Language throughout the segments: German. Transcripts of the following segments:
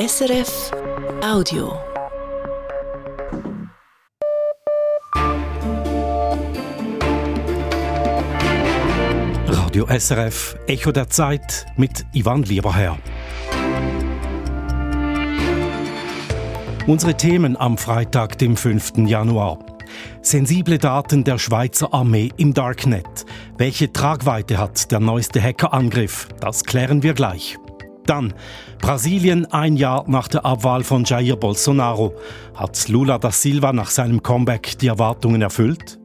SRF Audio. Radio SRF Echo der Zeit mit Ivan Lieberherr. Unsere Themen am Freitag, dem 5. Januar. Sensible Daten der Schweizer Armee im Darknet. Welche Tragweite hat der neueste Hackerangriff? Das klären wir gleich. Dann Brasilien ein Jahr nach der Abwahl von Jair Bolsonaro. Hat Lula da Silva nach seinem Comeback die Erwartungen erfüllt?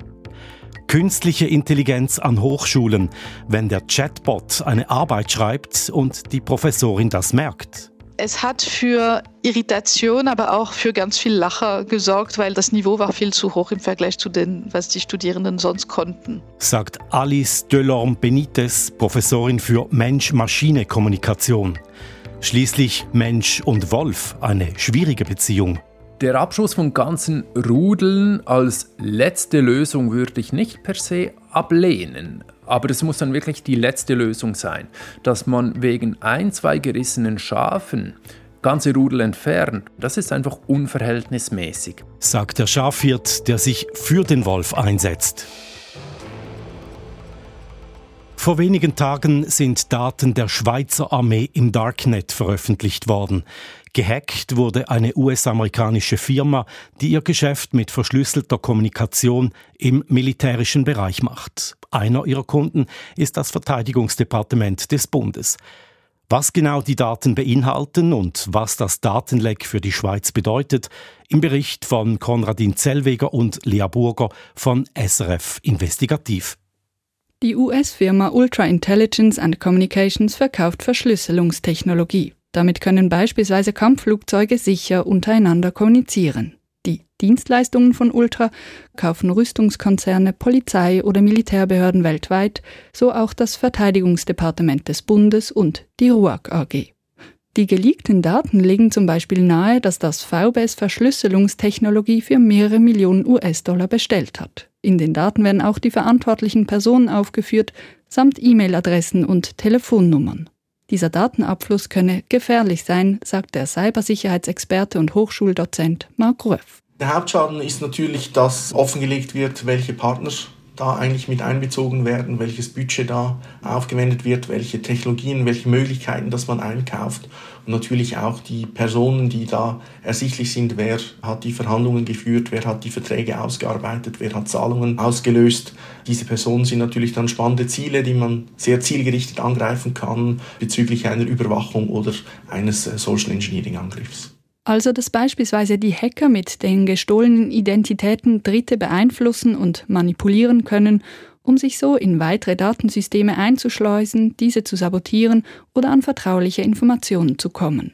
Künstliche Intelligenz an Hochschulen, wenn der Chatbot eine Arbeit schreibt und die Professorin das merkt. Es hat für Irritation, aber auch für ganz viel Lacher gesorgt, weil das Niveau war viel zu hoch im Vergleich zu dem, was die Studierenden sonst konnten. Sagt Alice Delorme Benitez, Professorin für Mensch-Maschine-Kommunikation. Schließlich Mensch und Wolf, eine schwierige Beziehung. Der Abschuss von ganzen Rudeln als letzte Lösung würde ich nicht per se ablehnen. Aber es muss dann wirklich die letzte Lösung sein, dass man wegen ein, zwei gerissenen Schafen ganze Rudel entfernt. Das ist einfach unverhältnismäßig. Sagt der Schafhirt, der sich für den Wolf einsetzt. Vor wenigen Tagen sind Daten der Schweizer Armee im Darknet veröffentlicht worden. Gehackt wurde eine US-amerikanische Firma, die ihr Geschäft mit verschlüsselter Kommunikation im militärischen Bereich macht. Einer ihrer Kunden ist das Verteidigungsdepartement des Bundes. Was genau die Daten beinhalten und was das Datenleck für die Schweiz bedeutet, im Bericht von Konradin Zellweger und Lea Burger von SRF Investigativ. Die US-Firma Ultra Intelligence and Communications verkauft Verschlüsselungstechnologie. Damit können beispielsweise Kampfflugzeuge sicher untereinander kommunizieren. Die Dienstleistungen von Ultra kaufen Rüstungskonzerne, Polizei oder Militärbehörden weltweit, so auch das Verteidigungsdepartement des Bundes und die RUAG AG. Die geleakten Daten legen zum Beispiel nahe, dass das VBS Verschlüsselungstechnologie für mehrere Millionen US-Dollar bestellt hat. In den Daten werden auch die verantwortlichen Personen aufgeführt, samt E-Mail-Adressen und Telefonnummern. Dieser Datenabfluss könne gefährlich sein, sagt der Cybersicherheitsexperte und Hochschuldozent Marc Röff. Der Hauptschaden ist natürlich, dass offengelegt wird, welche Partner da eigentlich mit einbezogen werden, welches Budget da aufgewendet wird, welche Technologien, welche Möglichkeiten, dass man einkauft und natürlich auch die Personen, die da ersichtlich sind, wer hat die Verhandlungen geführt, wer hat die Verträge ausgearbeitet, wer hat Zahlungen ausgelöst. Diese Personen sind natürlich dann spannende Ziele, die man sehr zielgerichtet angreifen kann bezüglich einer Überwachung oder eines äh, Social Engineering Angriffs. Also, dass beispielsweise die Hacker mit den gestohlenen Identitäten Dritte beeinflussen und manipulieren können, um sich so in weitere Datensysteme einzuschleusen, diese zu sabotieren oder an vertrauliche Informationen zu kommen.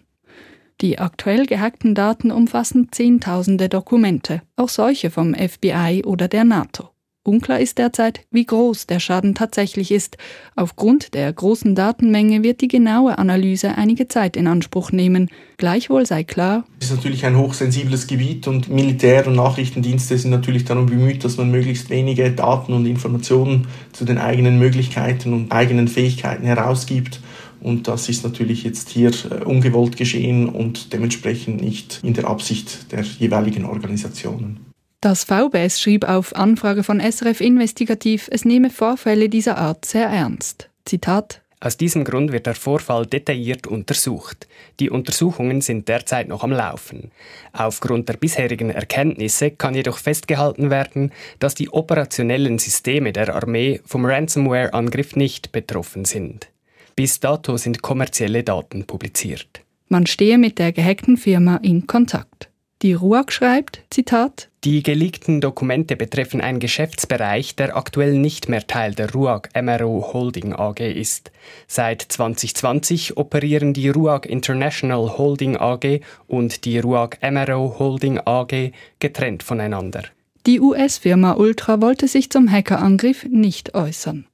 Die aktuell gehackten Daten umfassen Zehntausende Dokumente, auch solche vom FBI oder der NATO. Unklar ist derzeit, wie groß der Schaden tatsächlich ist. Aufgrund der großen Datenmenge wird die genaue Analyse einige Zeit in Anspruch nehmen. Gleichwohl sei klar, es ist natürlich ein hochsensibles Gebiet und Militär- und Nachrichtendienste sind natürlich darum bemüht, dass man möglichst wenige Daten und Informationen zu den eigenen Möglichkeiten und eigenen Fähigkeiten herausgibt. Und das ist natürlich jetzt hier äh, ungewollt geschehen und dementsprechend nicht in der Absicht der jeweiligen Organisationen. Das VBS schrieb auf Anfrage von SRF Investigativ, es nehme Vorfälle dieser Art sehr ernst. Zitat aus diesem Grund wird der Vorfall detailliert untersucht. Die Untersuchungen sind derzeit noch am Laufen. Aufgrund der bisherigen Erkenntnisse kann jedoch festgehalten werden, dass die operationellen Systeme der Armee vom Ransomware-Angriff nicht betroffen sind. Bis dato sind kommerzielle Daten publiziert. Man stehe mit der gehackten Firma in Kontakt. Die RUAG schreibt, Zitat, die geleakten Dokumente betreffen einen Geschäftsbereich, der aktuell nicht mehr Teil der RUAG MRO Holding AG ist. Seit 2020 operieren die RUAG International Holding AG und die RUAG MRO Holding AG getrennt voneinander. Die US-Firma Ultra wollte sich zum Hackerangriff nicht äußern.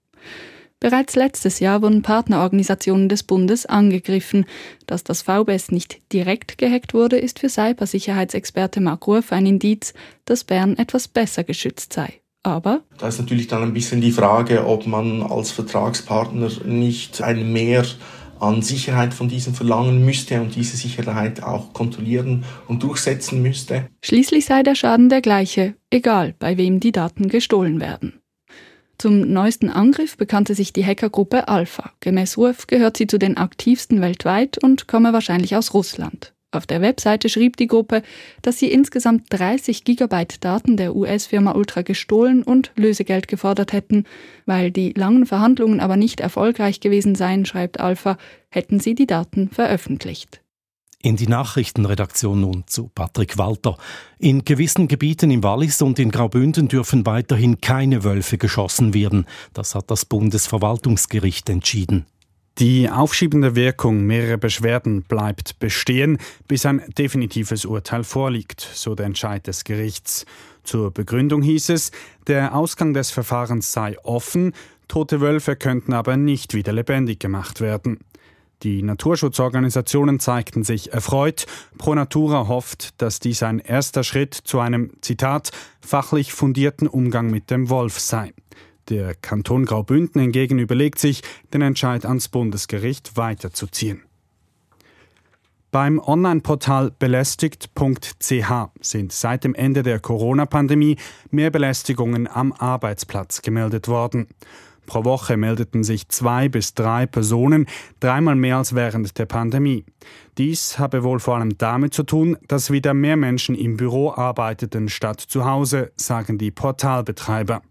Bereits letztes Jahr wurden Partnerorganisationen des Bundes angegriffen. Dass das VBS nicht direkt gehackt wurde, ist für Cybersicherheitsexperte Mark Ruff ein Indiz, dass Bern etwas besser geschützt sei. Aber da ist natürlich dann ein bisschen die Frage, ob man als Vertragspartner nicht ein Mehr an Sicherheit von diesen verlangen müsste und diese Sicherheit auch kontrollieren und durchsetzen müsste. Schließlich sei der Schaden der gleiche, egal bei wem die Daten gestohlen werden. Zum neuesten Angriff bekannte sich die Hackergruppe Alpha. Gemäß Ruf gehört sie zu den aktivsten weltweit und komme wahrscheinlich aus Russland. Auf der Webseite schrieb die Gruppe, dass sie insgesamt 30 Gigabyte Daten der US-Firma Ultra gestohlen und Lösegeld gefordert hätten. Weil die langen Verhandlungen aber nicht erfolgreich gewesen seien, schreibt Alpha, hätten sie die Daten veröffentlicht. In die Nachrichtenredaktion nun zu Patrick Walter. In gewissen Gebieten im Wallis und in Graubünden dürfen weiterhin keine Wölfe geschossen werden. Das hat das Bundesverwaltungsgericht entschieden. Die aufschiebende Wirkung mehrerer Beschwerden bleibt bestehen, bis ein definitives Urteil vorliegt, so der Entscheid des Gerichts. Zur Begründung hieß es, der Ausgang des Verfahrens sei offen, tote Wölfe könnten aber nicht wieder lebendig gemacht werden. Die Naturschutzorganisationen zeigten sich erfreut. Pro Natura hofft, dass dies ein erster Schritt zu einem, Zitat, fachlich fundierten Umgang mit dem Wolf sei. Der Kanton Graubünden hingegen überlegt sich, den Entscheid ans Bundesgericht weiterzuziehen. Beim Online-Portal belästigt.ch sind seit dem Ende der Corona-Pandemie mehr Belästigungen am Arbeitsplatz gemeldet worden. Pro Woche meldeten sich zwei bis drei Personen, dreimal mehr als während der Pandemie. Dies habe wohl vor allem damit zu tun, dass wieder mehr Menschen im Büro arbeiteten statt zu Hause, sagen die Portalbetreiber.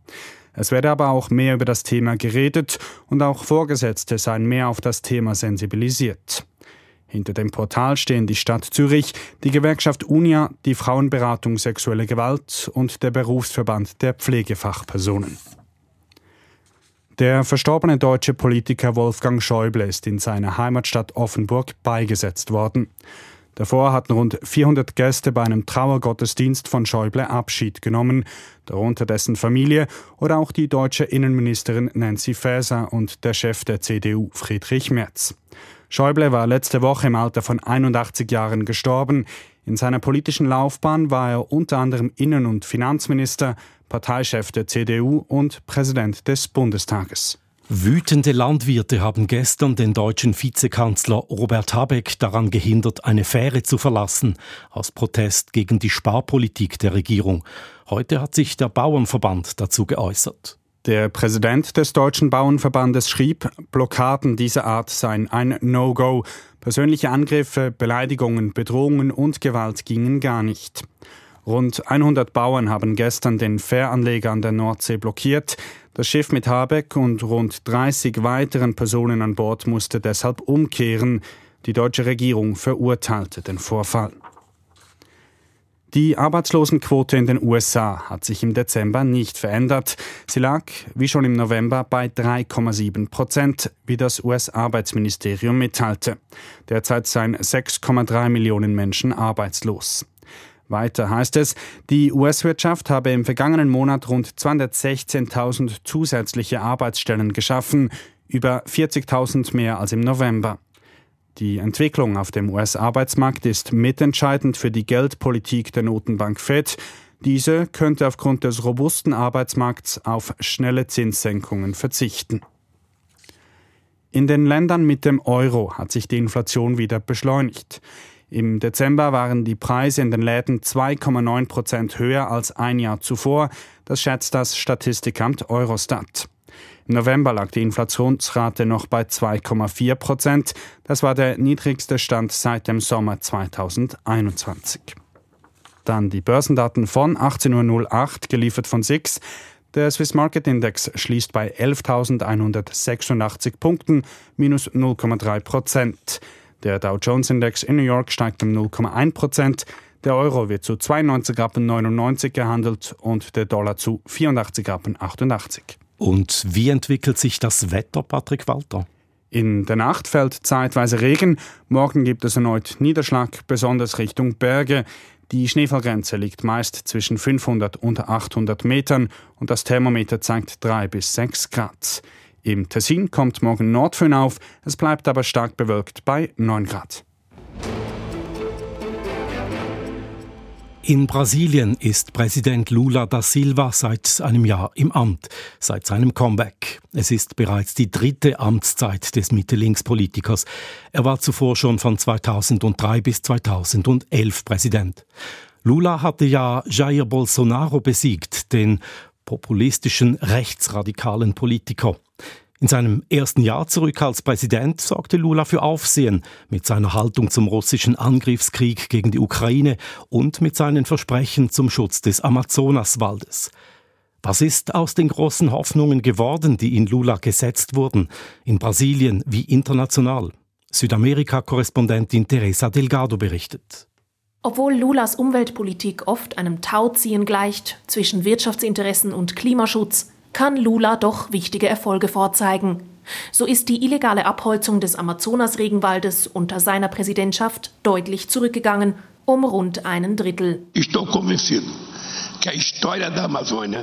Es werde aber auch mehr über das Thema geredet und auch Vorgesetzte seien mehr auf das Thema sensibilisiert. Hinter dem Portal stehen die Stadt Zürich, die Gewerkschaft UNIA, die Frauenberatung Sexuelle Gewalt und der Berufsverband der Pflegefachpersonen. Der verstorbene deutsche Politiker Wolfgang Schäuble ist in seiner Heimatstadt Offenburg beigesetzt worden. Davor hatten rund 400 Gäste bei einem Trauergottesdienst von Schäuble Abschied genommen, darunter dessen Familie oder auch die deutsche Innenministerin Nancy Faeser und der Chef der CDU Friedrich Merz. Schäuble war letzte Woche im Alter von 81 Jahren gestorben. In seiner politischen Laufbahn war er unter anderem Innen- und Finanzminister, Parteichef der CDU und Präsident des Bundestages. Wütende Landwirte haben gestern den deutschen Vizekanzler Robert Habeck daran gehindert, eine Fähre zu verlassen, aus Protest gegen die Sparpolitik der Regierung. Heute hat sich der Bauernverband dazu geäußert. Der Präsident des Deutschen Bauernverbandes schrieb, Blockaden dieser Art seien ein No-Go. Persönliche Angriffe, Beleidigungen, Bedrohungen und Gewalt gingen gar nicht. Rund 100 Bauern haben gestern den Fähranleger an der Nordsee blockiert. Das Schiff mit Habeck und rund 30 weiteren Personen an Bord musste deshalb umkehren. Die deutsche Regierung verurteilte den Vorfall. Die Arbeitslosenquote in den USA hat sich im Dezember nicht verändert. Sie lag, wie schon im November, bei 3,7 Prozent, wie das US-Arbeitsministerium mitteilte. Derzeit seien 6,3 Millionen Menschen arbeitslos. Weiter heißt es, die US-Wirtschaft habe im vergangenen Monat rund 216.000 zusätzliche Arbeitsstellen geschaffen, über 40.000 mehr als im November. Die Entwicklung auf dem US-Arbeitsmarkt ist mitentscheidend für die Geldpolitik der Notenbank Fed. Diese könnte aufgrund des robusten Arbeitsmarkts auf schnelle Zinssenkungen verzichten. In den Ländern mit dem Euro hat sich die Inflation wieder beschleunigt. Im Dezember waren die Preise in den Läden 2,9 Prozent höher als ein Jahr zuvor. Das schätzt das Statistikamt Eurostat. Im November lag die Inflationsrate noch bei 2,4 Prozent. Das war der niedrigste Stand seit dem Sommer 2021. Dann die Börsendaten von 18.08 Uhr, geliefert von SIX. Der Swiss Market Index schließt bei 11.186 Punkten, minus 0,3 Prozent. Der Dow Jones Index in New York steigt um 0,1 Prozent. Der Euro wird zu 92,99 gehandelt und der Dollar zu 84,88 Und wie entwickelt sich das Wetter, Patrick Walter? In der Nacht fällt zeitweise Regen. Morgen gibt es erneut Niederschlag, besonders Richtung Berge. Die Schneefallgrenze liegt meist zwischen 500 und 800 Metern und das Thermometer zeigt 3 bis 6 Grad. Im Tessin kommt morgen Nordföhn auf, es bleibt aber stark bewölkt bei 9 Grad. In Brasilien ist Präsident Lula da Silva seit einem Jahr im Amt, seit seinem Comeback. Es ist bereits die dritte Amtszeit des Mitte-Links-Politikers. Er war zuvor schon von 2003 bis 2011 Präsident. Lula hatte ja Jair Bolsonaro besiegt, den populistischen rechtsradikalen Politiker. In seinem ersten Jahr zurück als Präsident sorgte Lula für Aufsehen mit seiner Haltung zum russischen Angriffskrieg gegen die Ukraine und mit seinen Versprechen zum Schutz des Amazonaswaldes. Was ist aus den großen Hoffnungen geworden, die in Lula gesetzt wurden, in Brasilien wie international? Südamerika-Korrespondentin Teresa Delgado berichtet. Obwohl Lulas Umweltpolitik oft einem Tauziehen gleicht zwischen Wirtschaftsinteressen und Klimaschutz, kann Lula doch wichtige Erfolge vorzeigen. So ist die illegale Abholzung des Amazonas-Regenwaldes unter seiner Präsidentschaft deutlich zurückgegangen, um rund einen Drittel.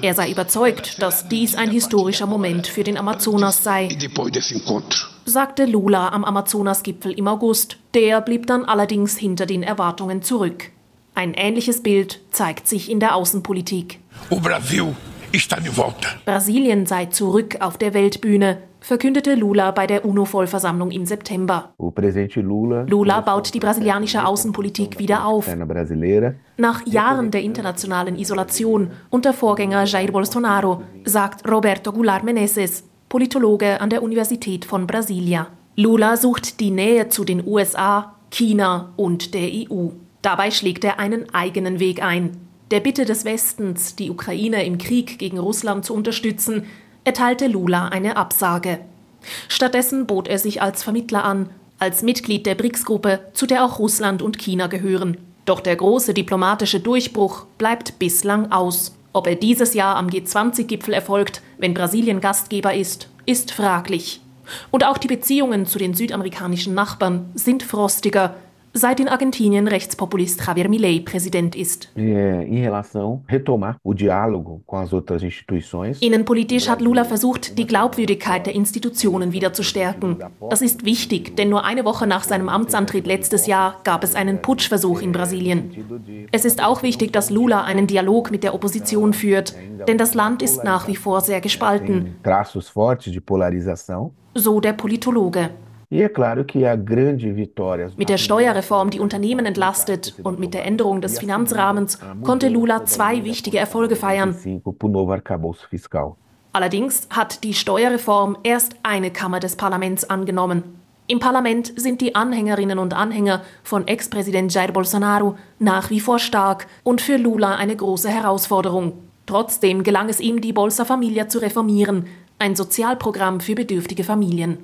Er sei überzeugt, dass dies ein historischer Moment für den Amazonas sei, sagte Lula am Amazonas-Gipfel im August. Der blieb dann allerdings hinter den Erwartungen zurück. Ein ähnliches Bild zeigt sich in der Außenpolitik. O Brasil está de volta. Brasilien sei zurück auf der Weltbühne, verkündete Lula bei der UNO-Vollversammlung im September. Lula baut die brasilianische Außenpolitik wieder auf. Nach Jahren der internationalen Isolation unter Vorgänger Jair Bolsonaro, sagt Roberto Goulart Menezes, Politologe an der Universität von Brasilia. Lula sucht die Nähe zu den USA, China und der EU. Dabei schlägt er einen eigenen Weg ein. Der Bitte des Westens, die Ukraine im Krieg gegen Russland zu unterstützen, erteilte Lula eine Absage. Stattdessen bot er sich als Vermittler an, als Mitglied der BRICS-Gruppe, zu der auch Russland und China gehören. Doch der große diplomatische Durchbruch bleibt bislang aus. Ob er dieses Jahr am G20-Gipfel erfolgt, wenn Brasilien Gastgeber ist, ist fraglich. Und auch die Beziehungen zu den südamerikanischen Nachbarn sind frostiger, seit in Argentinien Rechtspopulist Javier Milei Präsident ist. Innenpolitisch hat Lula versucht, die Glaubwürdigkeit der Institutionen wieder zu stärken. Das ist wichtig, denn nur eine Woche nach seinem Amtsantritt letztes Jahr gab es einen Putschversuch in Brasilien. Es ist auch wichtig, dass Lula einen Dialog mit der Opposition führt, denn das Land ist nach wie vor sehr gespalten. So der Politologe. E mit der Steuerreform, die Unternehmen entlastet, und mit der Änderung des Finanzrahmens konnte Lula zwei wichtige Erfolge feiern. Allerdings hat die Steuerreform erst eine Kammer des Parlaments angenommen. Im Parlament sind die Anhängerinnen und Anhänger von Ex-Präsident Jair Bolsonaro nach wie vor stark und für Lula eine große Herausforderung. Trotzdem gelang es ihm, die Bolsa Familia zu reformieren, ein Sozialprogramm für bedürftige Familien.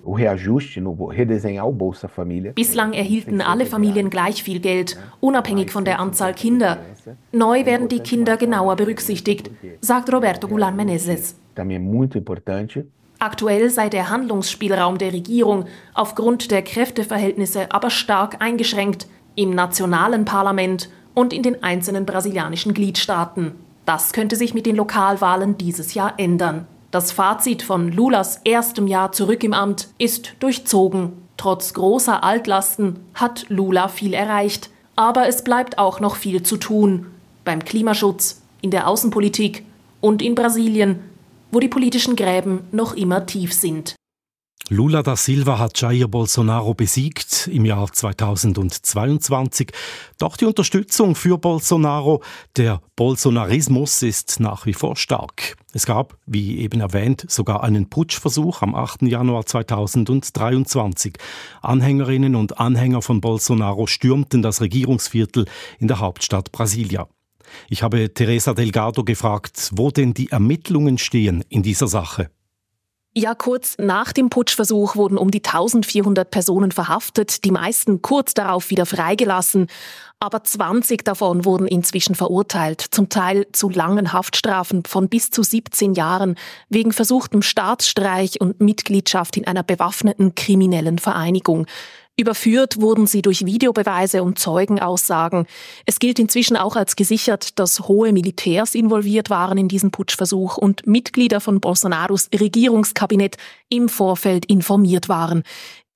Bislang erhielten alle Familien gleich viel Geld, unabhängig von der Anzahl Kinder. Neu werden die Kinder genauer berücksichtigt, sagt Roberto Gulan Menezes. Aktuell sei der Handlungsspielraum der Regierung aufgrund der Kräfteverhältnisse aber stark eingeschränkt im nationalen Parlament und in den einzelnen brasilianischen Gliedstaaten. Das könnte sich mit den Lokalwahlen dieses Jahr ändern. Das Fazit von Lulas erstem Jahr zurück im Amt ist durchzogen. Trotz großer Altlasten hat Lula viel erreicht, aber es bleibt auch noch viel zu tun. Beim Klimaschutz, in der Außenpolitik und in Brasilien, wo die politischen Gräben noch immer tief sind. Lula da Silva hat Jair Bolsonaro besiegt im Jahr 2022. Doch die Unterstützung für Bolsonaro, der Bolsonarismus, ist nach wie vor stark. Es gab, wie eben erwähnt, sogar einen Putschversuch am 8. Januar 2023. Anhängerinnen und Anhänger von Bolsonaro stürmten das Regierungsviertel in der Hauptstadt Brasilia. Ich habe Teresa Delgado gefragt, wo denn die Ermittlungen stehen in dieser Sache. Ja, kurz nach dem Putschversuch wurden um die 1400 Personen verhaftet, die meisten kurz darauf wieder freigelassen. Aber 20 davon wurden inzwischen verurteilt, zum Teil zu langen Haftstrafen von bis zu 17 Jahren wegen versuchtem Staatsstreich und Mitgliedschaft in einer bewaffneten kriminellen Vereinigung. Überführt wurden sie durch Videobeweise und Zeugenaussagen. Es gilt inzwischen auch als gesichert, dass hohe Militärs involviert waren in diesen Putschversuch und Mitglieder von Bolsonaros Regierungskabinett im Vorfeld informiert waren.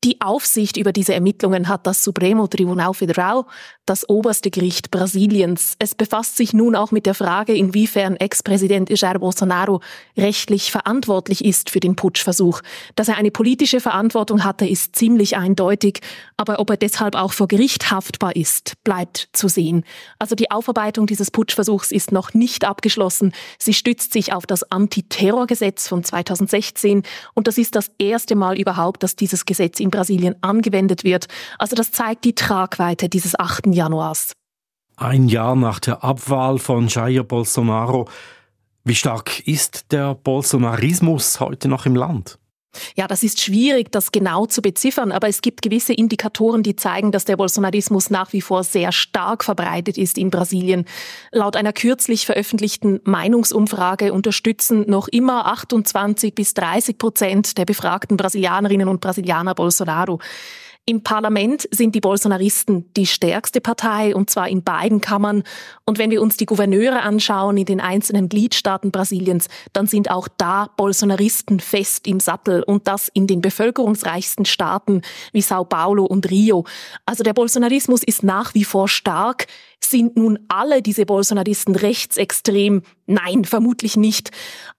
Die Aufsicht über diese Ermittlungen hat das Supremo Tribunal Federal, das oberste Gericht Brasiliens. Es befasst sich nun auch mit der Frage, inwiefern Ex-Präsident Jair Bolsonaro rechtlich verantwortlich ist für den Putschversuch. Dass er eine politische Verantwortung hatte, ist ziemlich eindeutig, aber ob er deshalb auch vor Gericht haftbar ist, bleibt zu sehen. Also die Aufarbeitung dieses Putschversuchs ist noch nicht abgeschlossen. Sie stützt sich auf das Antiterrorgesetz von 2016 und das ist das erste Mal überhaupt, dass dieses Gesetz in Brasilien angewendet wird. Also das zeigt die Tragweite dieses 8. Januars. Ein Jahr nach der Abwahl von Jair Bolsonaro. Wie stark ist der Bolsonarismus heute noch im Land? Ja, das ist schwierig, das genau zu beziffern, aber es gibt gewisse Indikatoren, die zeigen, dass der Bolsonarismus nach wie vor sehr stark verbreitet ist in Brasilien. Laut einer kürzlich veröffentlichten Meinungsumfrage unterstützen noch immer 28 bis 30 Prozent der befragten Brasilianerinnen und Brasilianer Bolsonaro. Im Parlament sind die Bolsonaristen die stärkste Partei, und zwar in beiden Kammern. Und wenn wir uns die Gouverneure anschauen in den einzelnen Gliedstaaten Brasiliens, dann sind auch da Bolsonaristen fest im Sattel und das in den bevölkerungsreichsten Staaten wie Sao Paulo und Rio. Also der Bolsonarismus ist nach wie vor stark. Sind nun alle diese Bolsonaristen rechtsextrem? Nein, vermutlich nicht.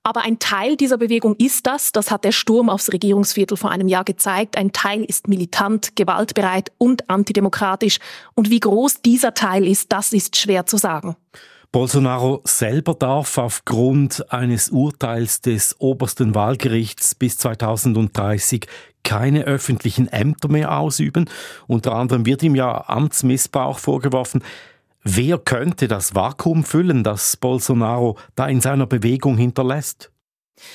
Aber ein Teil dieser Bewegung ist das, das hat der Sturm aufs Regierungsviertel vor einem Jahr gezeigt. Ein Teil ist militant, gewaltbereit und antidemokratisch. Und wie groß dieser Teil ist, das ist schwer zu sagen. Bolsonaro selber darf aufgrund eines Urteils des obersten Wahlgerichts bis 2030 keine öffentlichen Ämter mehr ausüben. Unter anderem wird ihm ja Amtsmissbrauch vorgeworfen. Wer könnte das Vakuum füllen, das Bolsonaro da in seiner Bewegung hinterlässt?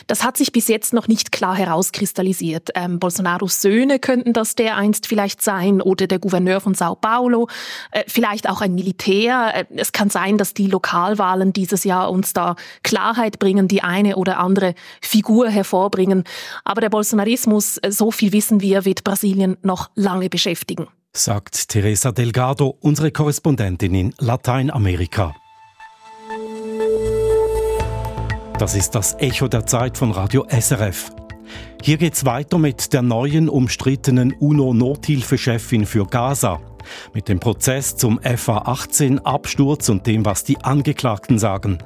Das hat sich bis jetzt noch nicht klar herauskristallisiert. Ähm, Bolsonaros Söhne könnten das dereinst vielleicht sein oder der Gouverneur von Sao Paulo, äh, vielleicht auch ein Militär. Äh, es kann sein, dass die Lokalwahlen dieses Jahr uns da Klarheit bringen, die eine oder andere Figur hervorbringen. Aber der Bolsonarismus, äh, so viel wissen wir, wird Brasilien noch lange beschäftigen sagt Teresa Delgado, unsere Korrespondentin in Lateinamerika. Das ist das Echo der Zeit von Radio SRF. Hier geht's weiter mit der neuen umstrittenen UNO-Nothilfechefin für Gaza, mit dem Prozess zum FA-18-Absturz und dem, was die Angeklagten sagen,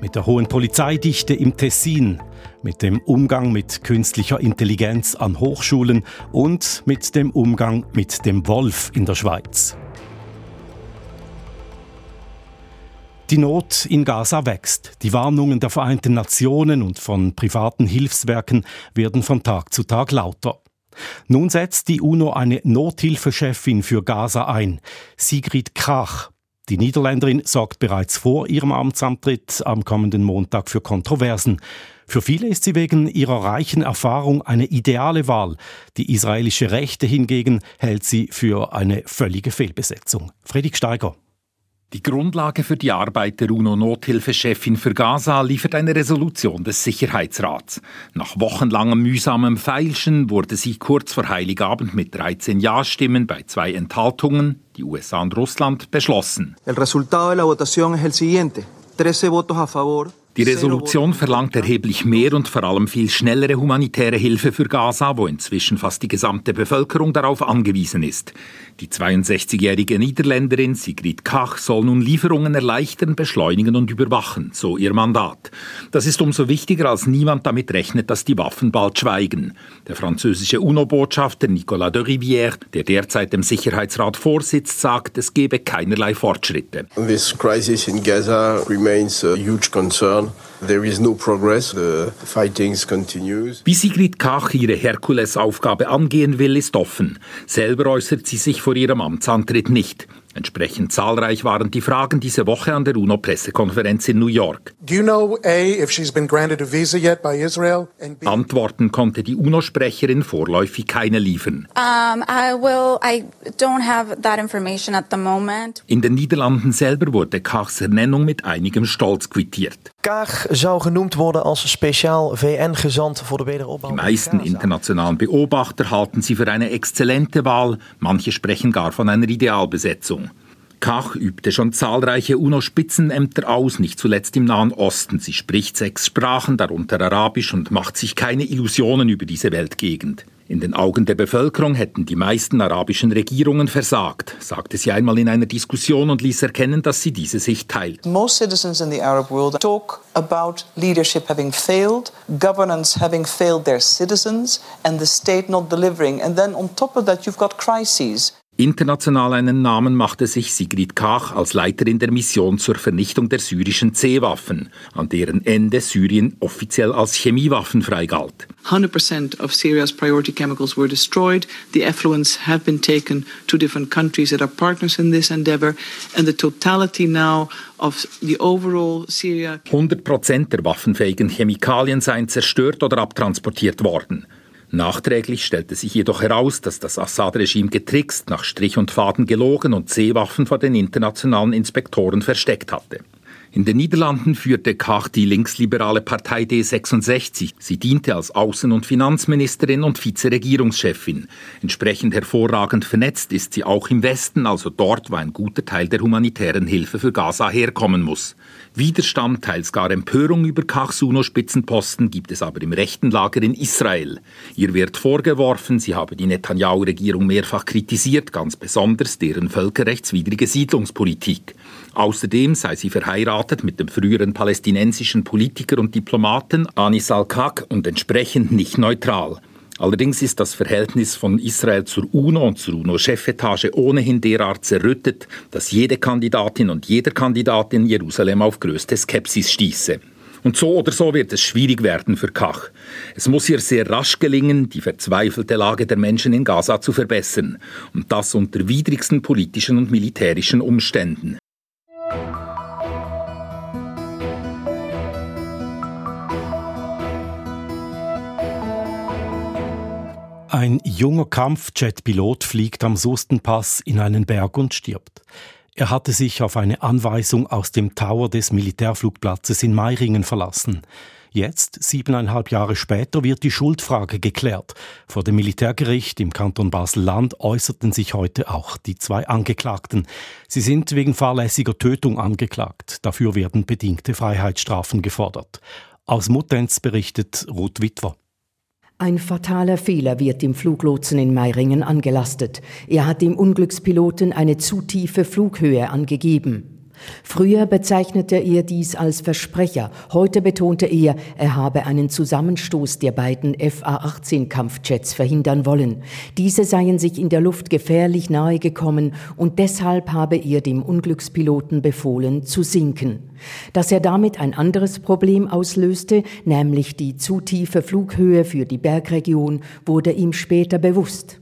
mit der hohen Polizeidichte im Tessin, mit dem Umgang mit künstlicher Intelligenz an Hochschulen und mit dem Umgang mit dem Wolf in der Schweiz. Die Not in Gaza wächst. Die Warnungen der Vereinten Nationen und von privaten Hilfswerken werden von Tag zu Tag lauter. Nun setzt die UNO eine Nothilfechefin für Gaza ein, Sigrid Krach. Die Niederländerin sorgt bereits vor ihrem Amtsantritt am kommenden Montag für Kontroversen. Für viele ist sie wegen ihrer reichen Erfahrung eine ideale Wahl. Die israelische Rechte hingegen hält sie für eine völlige Fehlbesetzung. Friedrich Steiger. Die Grundlage für die Arbeit der UNO-Nothilfechefin für Gaza liefert eine Resolution des Sicherheitsrats. Nach wochenlangem mühsamem Feilschen wurde sie kurz vor Heiligabend mit 13 Ja-Stimmen bei zwei Enthaltungen, die USA und Russland, beschlossen. El resultado de la votación es el siguiente. 13 votos a favor, die Resolution verlangt erheblich mehr und vor allem viel schnellere humanitäre Hilfe für Gaza, wo inzwischen fast die gesamte Bevölkerung darauf angewiesen ist. Die 62-jährige Niederländerin Sigrid Kach soll nun Lieferungen erleichtern, beschleunigen und überwachen, so ihr Mandat. Das ist umso wichtiger, als niemand damit rechnet, dass die Waffen bald schweigen. Der französische UNO-Botschafter Nicolas de Rivière, der derzeit dem Sicherheitsrat vorsitzt, sagt, es gebe keinerlei Fortschritte. This crisis in Gaza remains a huge concern. Wie Sigrid Kach ihre Herkulesaufgabe angehen will, ist offen. Selber äußert sie sich vor ihrem Amtsantritt nicht. Entsprechend zahlreich waren die Fragen diese Woche an der UNO-Pressekonferenz in New York. Do you know, A, if she's been granted a visa yet by Israel? Antworten konnte die UNO-Sprecherin vorläufig keine liefern. Um, I will, I don't have that information at the moment. In den Niederlanden selber wurde Kachs Ernennung mit einigem Stolz quittiert. Kach zou genoemd worden als speciaal VN-gezant voor de wederopbouw. Die meisten internationalen Beobachter halten sie für eine exzellente Wahl, manche sprechen gar von einer Idealbesetzung. Kach übte schon zahlreiche UNO-Spitzenämter aus, nicht zuletzt im Nahen Osten. Sie spricht sechs Sprachen, darunter Arabisch, und macht sich keine Illusionen über diese Weltgegend. In den Augen der Bevölkerung hätten die meisten arabischen Regierungen versagt, sagte sie einmal in einer Diskussion und ließ erkennen, dass sie diese Sicht teilt. Most citizens in the Arab world talk about leadership having failed, governance having failed their citizens and the state not delivering. And then on top of that you've got crises. International einen Namen machte sich Sigrid Kach als Leiterin der Mission zur Vernichtung der syrischen C-Waffen, an deren Ende Syrien offiziell als chemiewaffenfrei galt. 100% of Syria's priority chemicals were destroyed. The effluents have been taken to different countries that are partners in this endeavor, and the totality now of the overall Syria. 100% der waffenfähigen Chemikalien seien zerstört oder abtransportiert worden. Nachträglich stellte sich jedoch heraus, dass das Assad-Regime getrickst, nach Strich und Faden gelogen und Seewaffen vor den internationalen Inspektoren versteckt hatte. In den Niederlanden führte Kach die linksliberale Partei D66. Sie diente als Außen- und Finanzministerin und Vizeregierungschefin. Entsprechend hervorragend vernetzt ist sie auch im Westen, also dort, wo ein guter Teil der humanitären Hilfe für Gaza herkommen muss. Widerstand, teils gar Empörung über Kachs UNO-Spitzenposten gibt es aber im rechten Lager in Israel. Ihr wird vorgeworfen, sie habe die Netanyahu-Regierung mehrfach kritisiert, ganz besonders deren völkerrechtswidrige Siedlungspolitik. Außerdem sei sie verheiratet mit dem früheren palästinensischen Politiker und Diplomaten Anis al-Kak und entsprechend nicht neutral. Allerdings ist das Verhältnis von Israel zur UNO und zur UNO-Chefetage ohnehin derart zerrüttet, dass jede Kandidatin und jeder Kandidat in Jerusalem auf größte Skepsis stieße. Und so oder so wird es schwierig werden für Kach. Es muss ihr sehr rasch gelingen, die verzweifelte Lage der Menschen in Gaza zu verbessern. Und das unter widrigsten politischen und militärischen Umständen. Ein junger Kampfjet-Pilot fliegt am Sustenpass in einen Berg und stirbt. Er hatte sich auf eine Anweisung aus dem Tower des Militärflugplatzes in Meiringen verlassen. Jetzt, siebeneinhalb Jahre später, wird die Schuldfrage geklärt. Vor dem Militärgericht im Kanton Basel-Land äußerten sich heute auch die zwei Angeklagten. Sie sind wegen fahrlässiger Tötung angeklagt. Dafür werden bedingte Freiheitsstrafen gefordert. Aus Muttenz berichtet Ruth Witwer. Ein fataler Fehler wird dem Fluglotsen in Meiringen angelastet. Er hat dem Unglückspiloten eine zu tiefe Flughöhe angegeben. Früher bezeichnete er dies als Versprecher, heute betonte er, er habe einen Zusammenstoß der beiden FA-18-Kampfjets verhindern wollen. Diese seien sich in der Luft gefährlich nahe gekommen und deshalb habe er dem Unglückspiloten befohlen, zu sinken. Dass er damit ein anderes Problem auslöste, nämlich die zu tiefe Flughöhe für die Bergregion, wurde ihm später bewusst.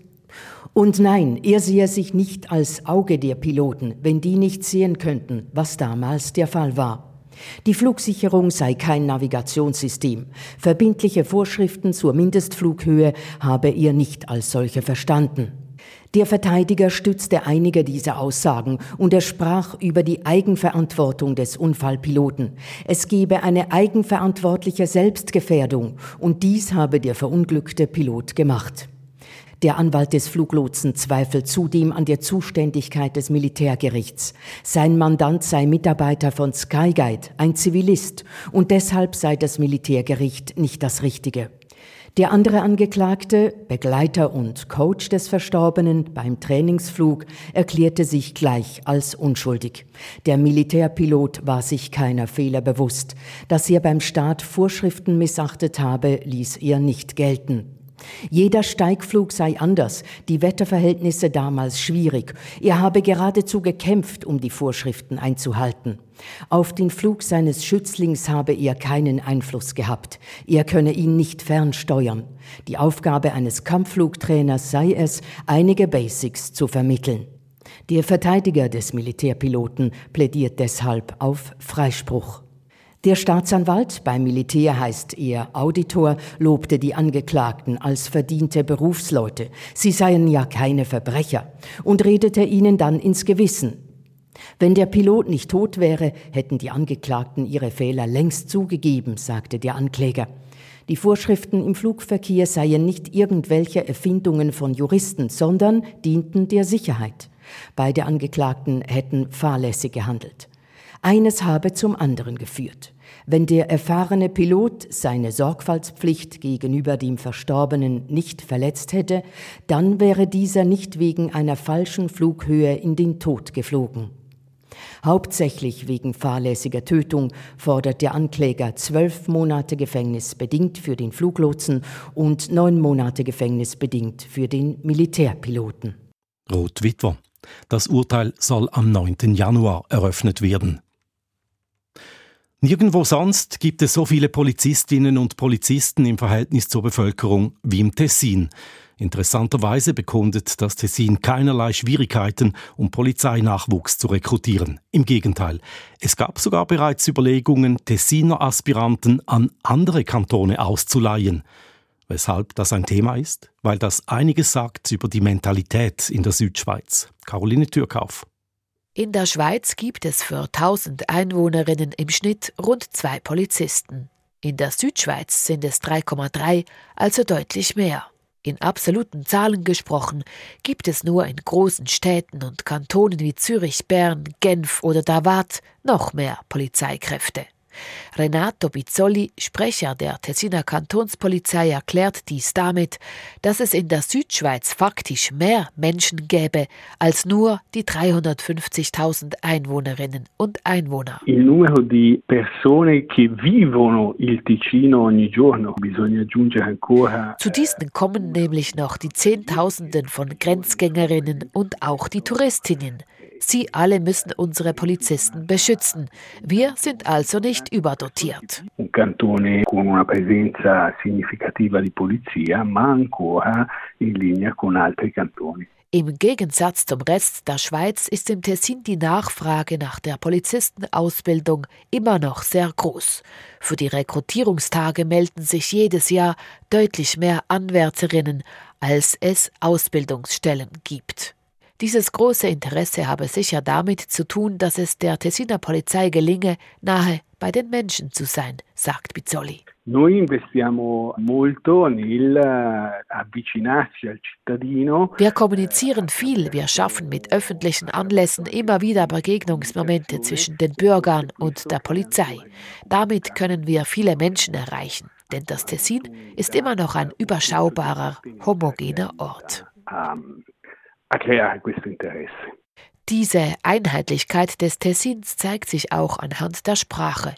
Und nein, er sehe sich nicht als Auge der Piloten, wenn die nicht sehen könnten, was damals der Fall war. Die Flugsicherung sei kein Navigationssystem. Verbindliche Vorschriften zur Mindestflughöhe habe er nicht als solche verstanden. Der Verteidiger stützte einige dieser Aussagen und er sprach über die Eigenverantwortung des Unfallpiloten. Es gebe eine eigenverantwortliche Selbstgefährdung und dies habe der verunglückte Pilot gemacht. Der Anwalt des Fluglotsen zweifelt zudem an der Zuständigkeit des Militärgerichts. Sein Mandant sei Mitarbeiter von Skyguide, ein Zivilist, und deshalb sei das Militärgericht nicht das Richtige. Der andere Angeklagte, Begleiter und Coach des Verstorbenen beim Trainingsflug, erklärte sich gleich als unschuldig. Der Militärpilot war sich keiner Fehler bewusst. Dass er beim Start Vorschriften missachtet habe, ließ er nicht gelten. Jeder Steigflug sei anders, die Wetterverhältnisse damals schwierig. Er habe geradezu gekämpft, um die Vorschriften einzuhalten. Auf den Flug seines Schützlings habe er keinen Einfluss gehabt. Er könne ihn nicht fernsteuern. Die Aufgabe eines Kampfflugtrainers sei es, einige Basics zu vermitteln. Der Verteidiger des Militärpiloten plädiert deshalb auf Freispruch. Der Staatsanwalt, beim Militär heißt er Auditor, lobte die Angeklagten als verdiente Berufsleute. Sie seien ja keine Verbrecher und redete ihnen dann ins Gewissen. Wenn der Pilot nicht tot wäre, hätten die Angeklagten ihre Fehler längst zugegeben, sagte der Ankläger. Die Vorschriften im Flugverkehr seien nicht irgendwelche Erfindungen von Juristen, sondern dienten der Sicherheit. Beide Angeklagten hätten fahrlässig gehandelt. Eines habe zum anderen geführt. Wenn der erfahrene Pilot seine Sorgfaltspflicht gegenüber dem Verstorbenen nicht verletzt hätte, dann wäre dieser nicht wegen einer falschen Flughöhe in den Tod geflogen. Hauptsächlich wegen fahrlässiger Tötung fordert der Ankläger zwölf Monate Gefängnis bedingt für den Fluglotsen und neun Monate Gefängnis bedingt für den Militärpiloten. Ruth Witwer. Das Urteil soll am 9. Januar eröffnet werden. Nirgendwo sonst gibt es so viele Polizistinnen und Polizisten im Verhältnis zur Bevölkerung wie im Tessin. Interessanterweise bekundet das Tessin keinerlei Schwierigkeiten, um Polizeinachwuchs zu rekrutieren. Im Gegenteil, es gab sogar bereits Überlegungen, Tessiner Aspiranten an andere Kantone auszuleihen. Weshalb das ein Thema ist? Weil das einiges sagt über die Mentalität in der Südschweiz. Caroline Türkauf. In der Schweiz gibt es für 1000 Einwohnerinnen im Schnitt rund zwei Polizisten. In der Südschweiz sind es 3,3, also deutlich mehr. In absoluten Zahlen gesprochen gibt es nur in großen Städten und Kantonen wie Zürich, Bern, Genf oder Davat noch mehr Polizeikräfte. Renato Bizzoli, Sprecher der Tessiner Kantonspolizei, erklärt dies damit, dass es in der Südschweiz faktisch mehr Menschen gäbe als nur die 350.000 Einwohnerinnen und Einwohner. Il numero di persone che vivono il Ticino ogni giorno bisogna aggiungere ancora. Zu diesen kommen nämlich noch die Zehntausenden von Grenzgängerinnen und auch die Touristinnen. Sie alle müssen unsere Polizisten beschützen. Wir sind also nicht überdotiert. Un cantone con una presenza significativa di polizia, ma ancora in linea con altri cantoni. Im Gegensatz zum Rest der Schweiz ist im Tessin die Nachfrage nach der Polizistenausbildung immer noch sehr groß. Für die Rekrutierungstage melden sich jedes Jahr deutlich mehr Anwärterinnen, als es Ausbildungsstellen gibt. Dieses große Interesse habe sicher damit zu tun, dass es der Tessiner Polizei gelinge, nahe bei den Menschen zu sein, sagt al cittadino. Wir kommunizieren viel, wir schaffen mit öffentlichen Anlässen immer wieder Begegnungsmomente zwischen den Bürgern und der Polizei. Damit können wir viele Menschen erreichen, denn das Tessin ist immer noch ein überschaubarer, homogener Ort. Um, a creare questo interesse. Diese Einheitlichkeit des Tessins zeigt sich auch anhand der Sprache.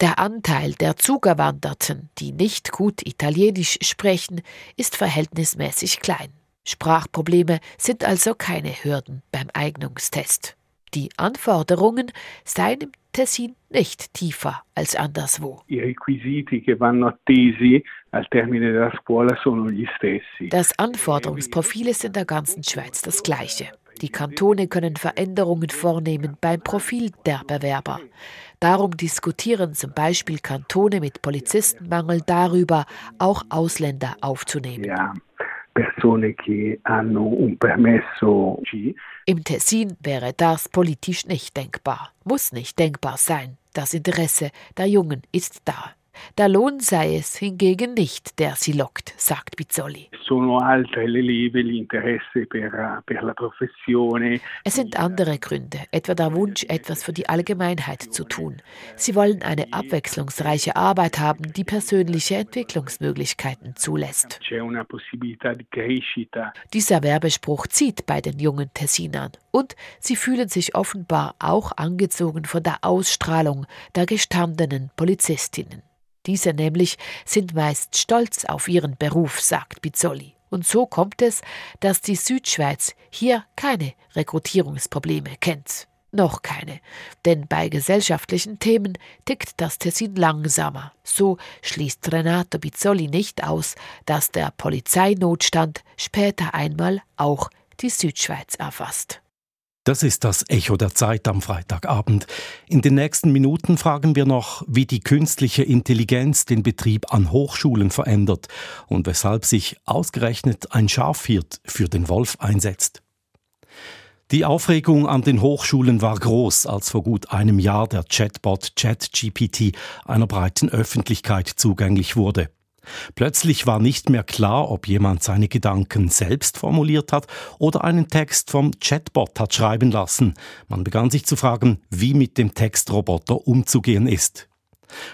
Der Anteil der Zugewanderten, die nicht gut Italienisch sprechen, ist verhältnismäßig klein. Sprachprobleme sind also keine Hürden beim Eignungstest. Die Anforderungen seien im Tessin nicht tiefer als anderswo. I requisiti che vanno attesi al termine della scuola sono gli stessi. Das Anforderungsprofil ist in der ganzen Schweiz das gleiche. Die Kantone können Veränderungen vornehmen beim Profil der Bewerber. Darum diskutieren zum Beispiel Kantone mit Polizistenmangel darüber, auch Ausländer aufzunehmen. Ja. Im Tessin wäre das politisch nicht denkbar, muss nicht denkbar sein. Das Interesse der Jungen ist da. Der Lohn sei es hingegen nicht, der sie lockt, sagt Bizzoli. Es sind andere Gründe, etwa der Wunsch, etwas für die Allgemeinheit zu tun. Sie wollen eine abwechslungsreiche Arbeit haben, die persönliche Entwicklungsmöglichkeiten zulässt. Dieser Werbespruch zieht bei den jungen Tessinern und sie fühlen sich offenbar auch angezogen von der Ausstrahlung der gestandenen Polizistinnen. Diese nämlich sind meist stolz auf ihren Beruf, sagt Bizzoli. Und so kommt es, dass die Südschweiz hier keine Rekrutierungsprobleme kennt. Noch keine. Denn bei gesellschaftlichen Themen tickt das Tessin langsamer. So schließt Renato Bizzoli nicht aus, dass der Polizeinotstand später einmal auch die Südschweiz erfasst. Das ist das Echo der Zeit am Freitagabend. In den nächsten Minuten fragen wir noch, wie die künstliche Intelligenz den Betrieb an Hochschulen verändert und weshalb sich ausgerechnet ein Schafhirt für den Wolf einsetzt. Die Aufregung an den Hochschulen war groß, als vor gut einem Jahr der Chatbot ChatGPT einer breiten Öffentlichkeit zugänglich wurde. Plötzlich war nicht mehr klar, ob jemand seine Gedanken selbst formuliert hat oder einen Text vom Chatbot hat schreiben lassen. Man begann sich zu fragen, wie mit dem Textroboter umzugehen ist.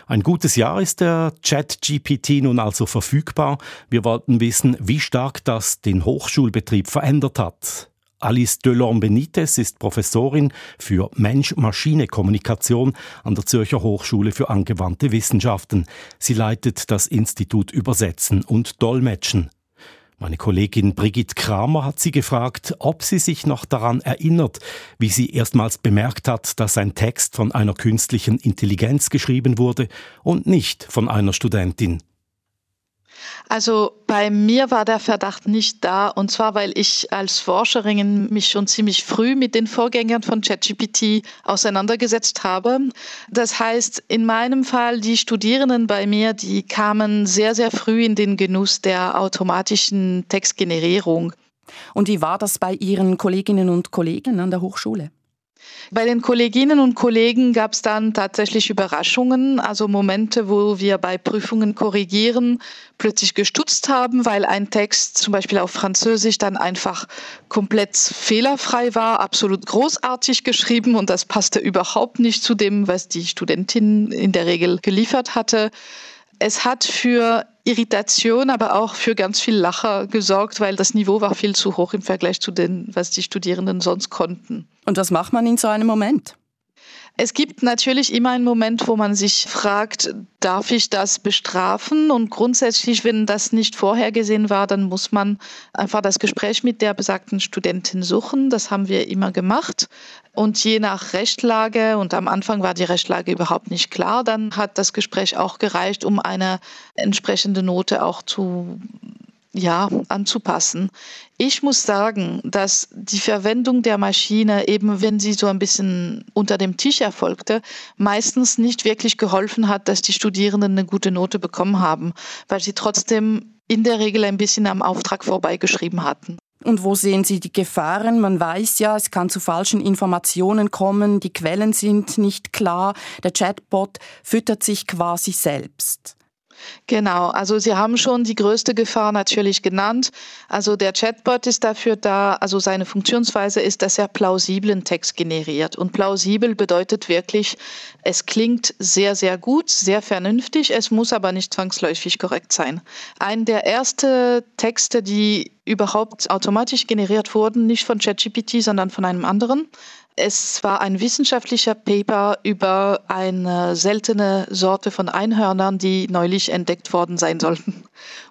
Ein gutes Jahr ist der Chat-GPT nun also verfügbar. Wir wollten wissen, wie stark das den Hochschulbetrieb verändert hat. Alice Delorme Benitez ist Professorin für Mensch-Maschine-Kommunikation an der Zürcher Hochschule für angewandte Wissenschaften. Sie leitet das Institut Übersetzen und Dolmetschen. Meine Kollegin Brigitte Kramer hat sie gefragt, ob sie sich noch daran erinnert, wie sie erstmals bemerkt hat, dass ein Text von einer künstlichen Intelligenz geschrieben wurde und nicht von einer Studentin. Also bei mir war der Verdacht nicht da und zwar, weil ich als Forscherin mich schon ziemlich früh mit den Vorgängern von ChatGPT auseinandergesetzt habe. Das heißt, in meinem Fall, die Studierenden bei mir, die kamen sehr, sehr früh in den Genuss der automatischen Textgenerierung. Und wie war das bei Ihren Kolleginnen und Kollegen an der Hochschule? Bei den Kolleginnen und Kollegen gab es dann tatsächlich Überraschungen, also Momente, wo wir bei Prüfungen korrigieren, plötzlich gestutzt haben, weil ein Text zum Beispiel auf Französisch dann einfach komplett fehlerfrei war, absolut großartig geschrieben und das passte überhaupt nicht zu dem, was die Studentin in der Regel geliefert hatte. Es hat für Irritation, aber auch für ganz viel Lacher gesorgt, weil das Niveau war viel zu hoch im Vergleich zu dem, was die Studierenden sonst konnten. Und was macht man in so einem Moment? Es gibt natürlich immer einen Moment, wo man sich fragt, darf ich das bestrafen? Und grundsätzlich, wenn das nicht vorhergesehen war, dann muss man einfach das Gespräch mit der besagten Studentin suchen. Das haben wir immer gemacht. Und je nach Rechtlage, und am Anfang war die Rechtlage überhaupt nicht klar, dann hat das Gespräch auch gereicht, um eine entsprechende Note auch zu ja, anzupassen. Ich muss sagen, dass die Verwendung der Maschine, eben wenn sie so ein bisschen unter dem Tisch erfolgte, meistens nicht wirklich geholfen hat, dass die Studierenden eine gute Note bekommen haben, weil sie trotzdem in der Regel ein bisschen am Auftrag vorbeigeschrieben hatten. Und wo sehen Sie die Gefahren? Man weiß ja, es kann zu falschen Informationen kommen, die Quellen sind nicht klar, der Chatbot füttert sich quasi selbst. Genau, also Sie haben schon die größte Gefahr natürlich genannt. Also der Chatbot ist dafür da, also seine Funktionsweise ist, dass er plausiblen Text generiert. Und plausibel bedeutet wirklich, es klingt sehr, sehr gut, sehr vernünftig, es muss aber nicht zwangsläufig korrekt sein. Ein der ersten Texte, die überhaupt automatisch generiert wurden, nicht von ChatGPT, sondern von einem anderen, es war ein wissenschaftlicher Paper über eine seltene Sorte von Einhörnern, die neulich entdeckt worden sein sollten.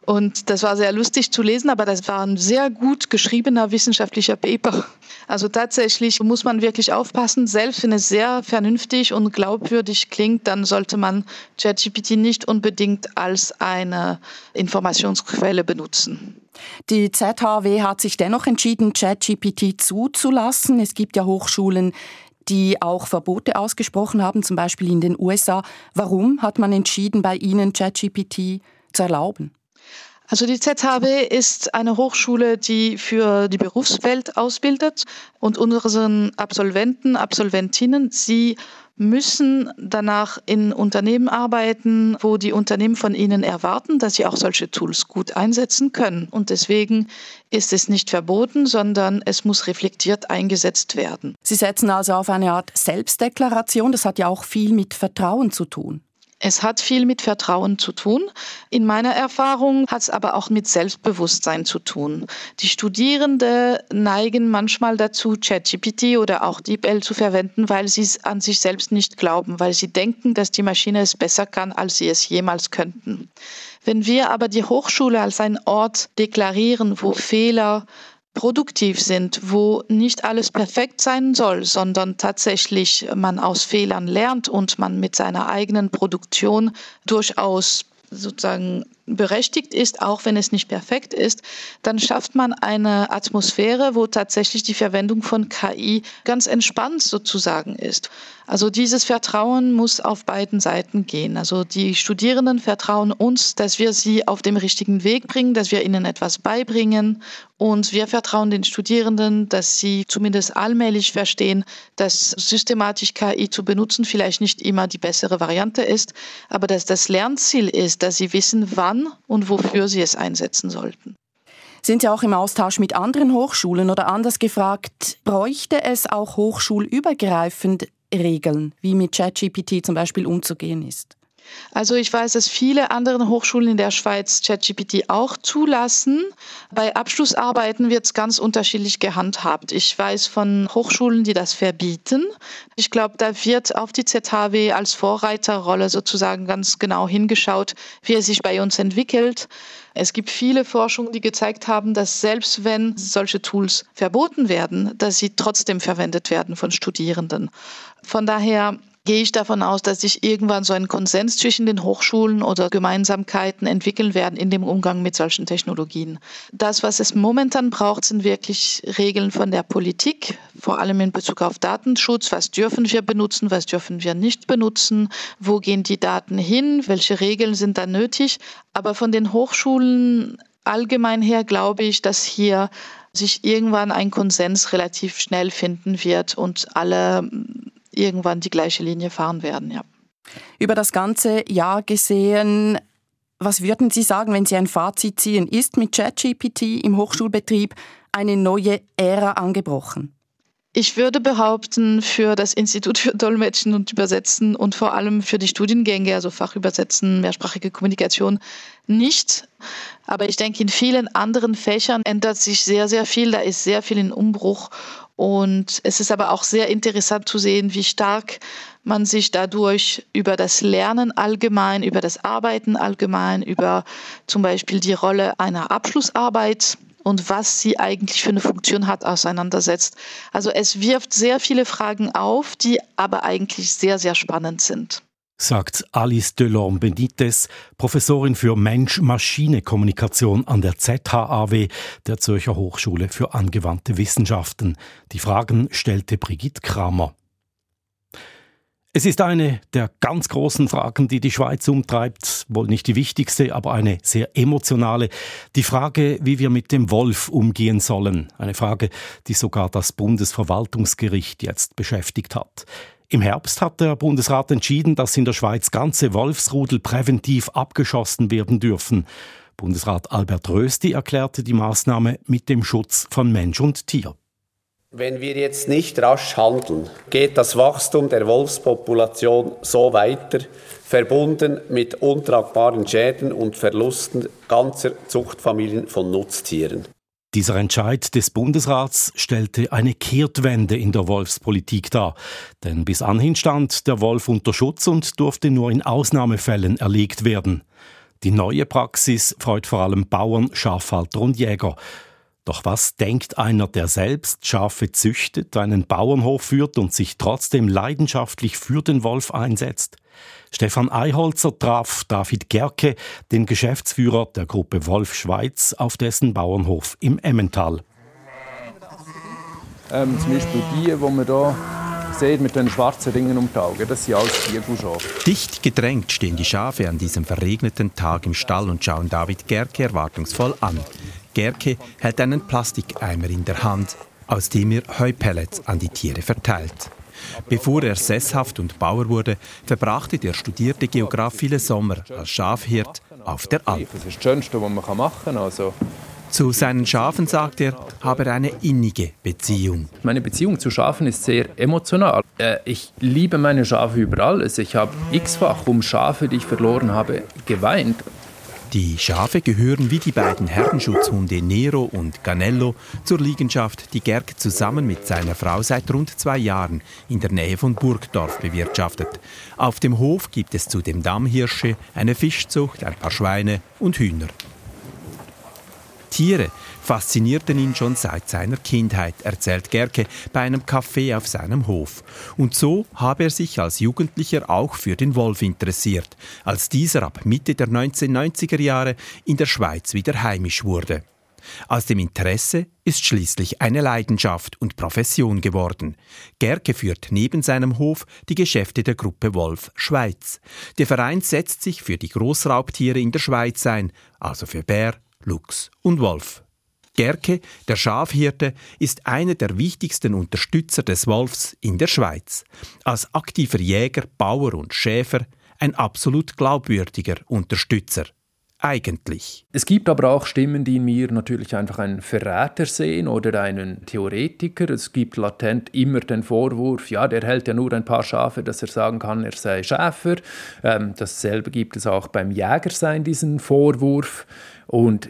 Und das war sehr lustig zu lesen, aber das war ein sehr gut geschriebener wissenschaftlicher Paper. Also tatsächlich muss man wirklich aufpassen. Selbst wenn es sehr vernünftig und glaubwürdig klingt, dann sollte man ChatGPT nicht unbedingt als eine Informationsquelle benutzen. Die ZHW hat sich dennoch entschieden, ChatGPT zuzulassen. Es gibt ja Hochschulen, die auch Verbote ausgesprochen haben, zum Beispiel in den USA. Warum hat man entschieden, bei Ihnen ChatGPT zu erlauben? Also die ZHW ist eine Hochschule, die für die Berufswelt ausbildet und unseren Absolventen, Absolventinnen, sie müssen danach in Unternehmen arbeiten, wo die Unternehmen von ihnen erwarten, dass sie auch solche Tools gut einsetzen können. Und deswegen ist es nicht verboten, sondern es muss reflektiert eingesetzt werden. Sie setzen also auf eine Art Selbstdeklaration. Das hat ja auch viel mit Vertrauen zu tun. Es hat viel mit Vertrauen zu tun. In meiner Erfahrung hat es aber auch mit Selbstbewusstsein zu tun. Die Studierenden neigen manchmal dazu, ChatGPT oder auch DeepL zu verwenden, weil sie es an sich selbst nicht glauben, weil sie denken, dass die Maschine es besser kann, als sie es jemals könnten. Wenn wir aber die Hochschule als einen Ort deklarieren, wo Fehler produktiv sind, wo nicht alles perfekt sein soll, sondern tatsächlich man aus Fehlern lernt und man mit seiner eigenen Produktion durchaus sozusagen berechtigt ist, auch wenn es nicht perfekt ist, dann schafft man eine Atmosphäre, wo tatsächlich die Verwendung von KI ganz entspannt sozusagen ist. Also dieses Vertrauen muss auf beiden Seiten gehen. Also die Studierenden vertrauen uns, dass wir sie auf dem richtigen Weg bringen, dass wir ihnen etwas beibringen und wir vertrauen den Studierenden, dass sie zumindest allmählich verstehen, dass systematisch KI zu benutzen vielleicht nicht immer die bessere Variante ist, aber dass das Lernziel ist, dass sie wissen, wann wann und wofür sie es einsetzen sollten. Sind Sie auch im Austausch mit anderen Hochschulen oder anders gefragt, bräuchte es auch hochschulübergreifend Regeln, wie mit ChatGPT zum Beispiel umzugehen ist? Also ich weiß, dass viele andere Hochschulen in der Schweiz ChatGPT auch zulassen. Bei Abschlussarbeiten wird es ganz unterschiedlich gehandhabt. Ich weiß von Hochschulen, die das verbieten. Ich glaube, da wird auf die ZHW als Vorreiterrolle sozusagen ganz genau hingeschaut, wie es sich bei uns entwickelt. Es gibt viele Forschungen, die gezeigt haben, dass selbst wenn solche Tools verboten werden, dass sie trotzdem verwendet werden von Studierenden. Von daher gehe ich davon aus, dass sich irgendwann so ein Konsens zwischen den Hochschulen oder Gemeinsamkeiten entwickeln werden in dem Umgang mit solchen Technologien. Das, was es momentan braucht, sind wirklich Regeln von der Politik, vor allem in Bezug auf Datenschutz. Was dürfen wir benutzen, was dürfen wir nicht benutzen? Wo gehen die Daten hin? Welche Regeln sind da nötig? Aber von den Hochschulen allgemein her glaube ich, dass hier sich irgendwann ein Konsens relativ schnell finden wird und alle irgendwann die gleiche Linie fahren werden. Ja. Über das ganze Jahr gesehen, was würden Sie sagen, wenn Sie ein Fazit ziehen? Ist mit ChatGPT im Hochschulbetrieb eine neue Ära angebrochen? Ich würde behaupten, für das Institut für Dolmetschen und Übersetzen und vor allem für die Studiengänge, also Fachübersetzen, mehrsprachige Kommunikation, nicht. Aber ich denke, in vielen anderen Fächern ändert sich sehr, sehr viel. Da ist sehr viel in Umbruch. Und es ist aber auch sehr interessant zu sehen, wie stark man sich dadurch über das Lernen allgemein, über das Arbeiten allgemein, über zum Beispiel die Rolle einer Abschlussarbeit und was sie eigentlich für eine Funktion hat, auseinandersetzt. Also es wirft sehr viele Fragen auf, die aber eigentlich sehr, sehr spannend sind sagt Alice Delorme Benitez, Professorin für Mensch-Maschine-Kommunikation an der ZHAW, der Zürcher Hochschule für angewandte Wissenschaften. Die Fragen stellte Brigitte Kramer. Es ist eine der ganz großen Fragen, die die Schweiz umtreibt, wohl nicht die wichtigste, aber eine sehr emotionale. Die Frage, wie wir mit dem Wolf umgehen sollen. Eine Frage, die sogar das Bundesverwaltungsgericht jetzt beschäftigt hat. Im Herbst hat der Bundesrat entschieden, dass in der Schweiz ganze Wolfsrudel präventiv abgeschossen werden dürfen. Bundesrat Albert Rösti erklärte die Maßnahme mit dem Schutz von Mensch und Tier. Wenn wir jetzt nicht rasch handeln, geht das Wachstum der Wolfspopulation so weiter, verbunden mit untragbaren Schäden und Verlusten ganzer Zuchtfamilien von Nutztieren. Dieser Entscheid des Bundesrats stellte eine Kehrtwende in der Wolfspolitik dar. Denn bis anhin stand der Wolf unter Schutz und durfte nur in Ausnahmefällen erlegt werden. Die neue Praxis freut vor allem Bauern, Schafhalter und Jäger. Doch was denkt einer, der selbst Schafe züchtet, einen Bauernhof führt und sich trotzdem leidenschaftlich für den Wolf einsetzt? Stefan Eiholzer traf David Gerke, den Geschäftsführer der Gruppe Wolf Schweiz, auf dessen Bauernhof im Emmental. Ähm, zum Beispiel die, die man hier sieht mit den schwarzen Ringen um die Augen, das sind alles Tiefelschafe. Dicht gedrängt stehen die Schafe an diesem verregneten Tag im Stall und schauen David Gerke erwartungsvoll an. Gerke hält einen Plastikeimer in der Hand, aus dem er Heupellets an die Tiere verteilt. Bevor er sesshaft und Bauer wurde, verbrachte der studierte Geograf viele Sommer als Schafhirt auf der Alp. Das ist das Schönste, was man machen kann. Also zu seinen Schafen sagt er, habe er eine innige Beziehung. Meine Beziehung zu Schafen ist sehr emotional. Äh, ich liebe meine Schafe über alles. Ich habe x-fach um Schafe, die ich verloren habe, geweint. Die Schafe gehören wie die beiden Herdenschutzhunde Nero und Ganello zur Liegenschaft, die Gerg zusammen mit seiner Frau seit rund zwei Jahren in der Nähe von Burgdorf bewirtschaftet. Auf dem Hof gibt es zudem Dammhirsche, eine Fischzucht, ein paar Schweine und Hühner. Tiere faszinierten ihn schon seit seiner Kindheit, erzählt Gerke bei einem Café auf seinem Hof. Und so habe er sich als Jugendlicher auch für den Wolf interessiert, als dieser ab Mitte der 1990er Jahre in der Schweiz wieder heimisch wurde. Aus dem Interesse ist schließlich eine Leidenschaft und Profession geworden. Gerke führt neben seinem Hof die Geschäfte der Gruppe Wolf Schweiz. Der Verein setzt sich für die Großraubtiere in der Schweiz ein, also für Bär, Luchs und Wolf. Gerke, der Schafhirte, ist einer der wichtigsten Unterstützer des Wolfs in der Schweiz. Als aktiver Jäger, Bauer und Schäfer ein absolut glaubwürdiger Unterstützer. eigentlich? Es gibt aber auch Stimmen, die in mir natürlich einfach einen Verräter sehen oder einen Theoretiker. Es gibt latent immer den Vorwurf, ja, der hält ja nur ein paar Schafe, dass er sagen kann, er sei Schäfer. Ähm, dasselbe gibt es auch beim Jägersein, diesen Vorwurf. Und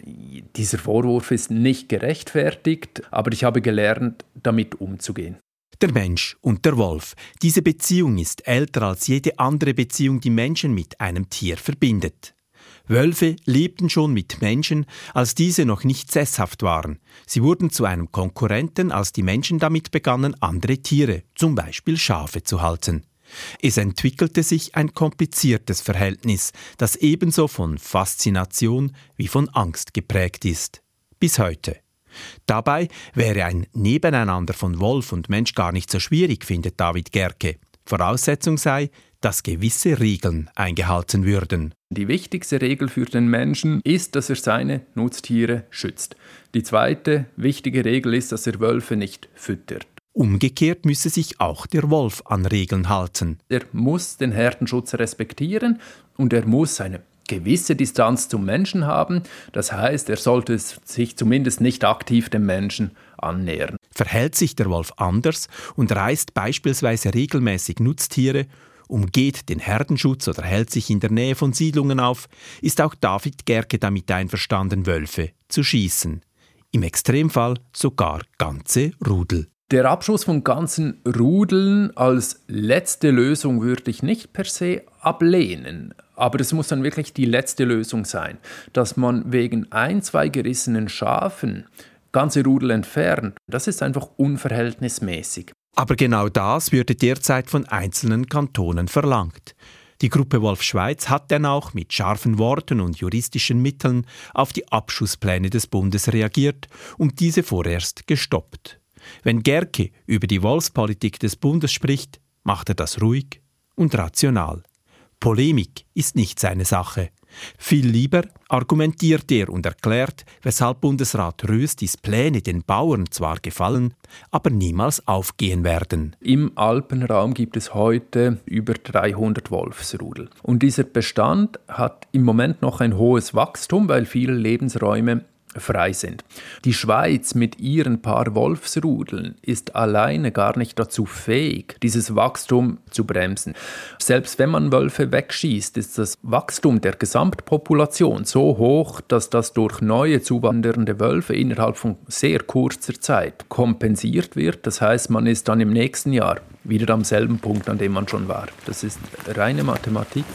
dieser Vorwurf ist nicht gerechtfertigt, aber ich habe gelernt, damit umzugehen. Der Mensch und der Wolf. Diese Beziehung ist älter als jede andere Beziehung, die Menschen mit einem Tier verbindet. Wölfe lebten schon mit Menschen, als diese noch nicht sesshaft waren. Sie wurden zu einem Konkurrenten, als die Menschen damit begannen, andere Tiere, zum Beispiel Schafe, zu halten. Es entwickelte sich ein kompliziertes Verhältnis, das ebenso von Faszination wie von Angst geprägt ist. Bis heute. Dabei wäre ein Nebeneinander von Wolf und Mensch gar nicht so schwierig, findet David Gerke. Voraussetzung sei, dass gewisse Regeln eingehalten würden. Die wichtigste Regel für den Menschen ist, dass er seine Nutztiere schützt. Die zweite wichtige Regel ist, dass er Wölfe nicht füttert. Umgekehrt müsse sich auch der Wolf an Regeln halten. Er muss den Herdenschutz respektieren und er muss eine gewisse Distanz zum Menschen haben. Das heißt, er sollte sich zumindest nicht aktiv dem Menschen annähern. Verhält sich der Wolf anders und reißt beispielsweise regelmäßig Nutztiere, umgeht den Herdenschutz oder hält sich in der Nähe von Siedlungen auf, ist auch David Gerke damit einverstanden, Wölfe zu schießen. Im Extremfall sogar ganze Rudel. Der Abschuss von ganzen Rudeln als letzte Lösung würde ich nicht per se ablehnen. Aber es muss dann wirklich die letzte Lösung sein, dass man wegen ein, zwei gerissenen Schafen ganze Rudel entfernt. Das ist einfach unverhältnismäßig. Aber genau das würde derzeit von einzelnen Kantonen verlangt. Die Gruppe Wolf Schweiz hat dann auch mit scharfen Worten und juristischen Mitteln auf die Abschusspläne des Bundes reagiert und diese vorerst gestoppt. Wenn Gerke über die Wolfspolitik des Bundes spricht, macht er das ruhig und rational. Polemik ist nicht seine Sache. Viel lieber argumentiert er und erklärt, weshalb Bundesrat Röstis Pläne den Bauern zwar gefallen, aber niemals aufgehen werden. Im Alpenraum gibt es heute über 300 Wolfsrudel. Und dieser Bestand hat im Moment noch ein hohes Wachstum, weil viele Lebensräume frei sind. Die Schweiz mit ihren paar Wolfsrudeln ist alleine gar nicht dazu fähig, dieses Wachstum zu bremsen. Selbst wenn man Wölfe wegschießt, ist das Wachstum der Gesamtpopulation so hoch, dass das durch neue zuwandernde Wölfe innerhalb von sehr kurzer Zeit kompensiert wird. Das heißt, man ist dann im nächsten Jahr wieder am selben Punkt, an dem man schon war. Das ist reine Mathematik.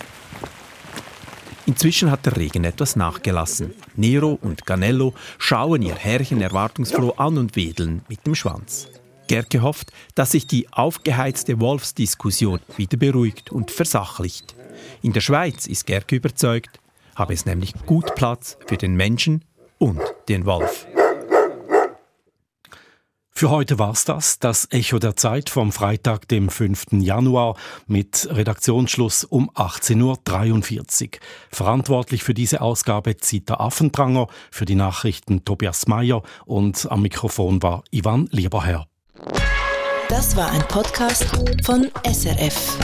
Inzwischen hat der Regen etwas nachgelassen. Nero und Ganello schauen ihr Herrchen erwartungsfroh an und wedeln mit dem Schwanz. Gerke hofft, dass sich die aufgeheizte Wolfsdiskussion wieder beruhigt und versachlicht. In der Schweiz ist Gerke überzeugt, habe es nämlich gut Platz für den Menschen und den Wolf. Für heute war's das, das Echo der Zeit vom Freitag, dem 5. Januar mit Redaktionsschluss um 18.43 Uhr. Verantwortlich für diese Ausgabe Zita Affentranger, für die Nachrichten Tobias Mayer und am Mikrofon war Ivan Lieberherr. Das war ein Podcast von SRF.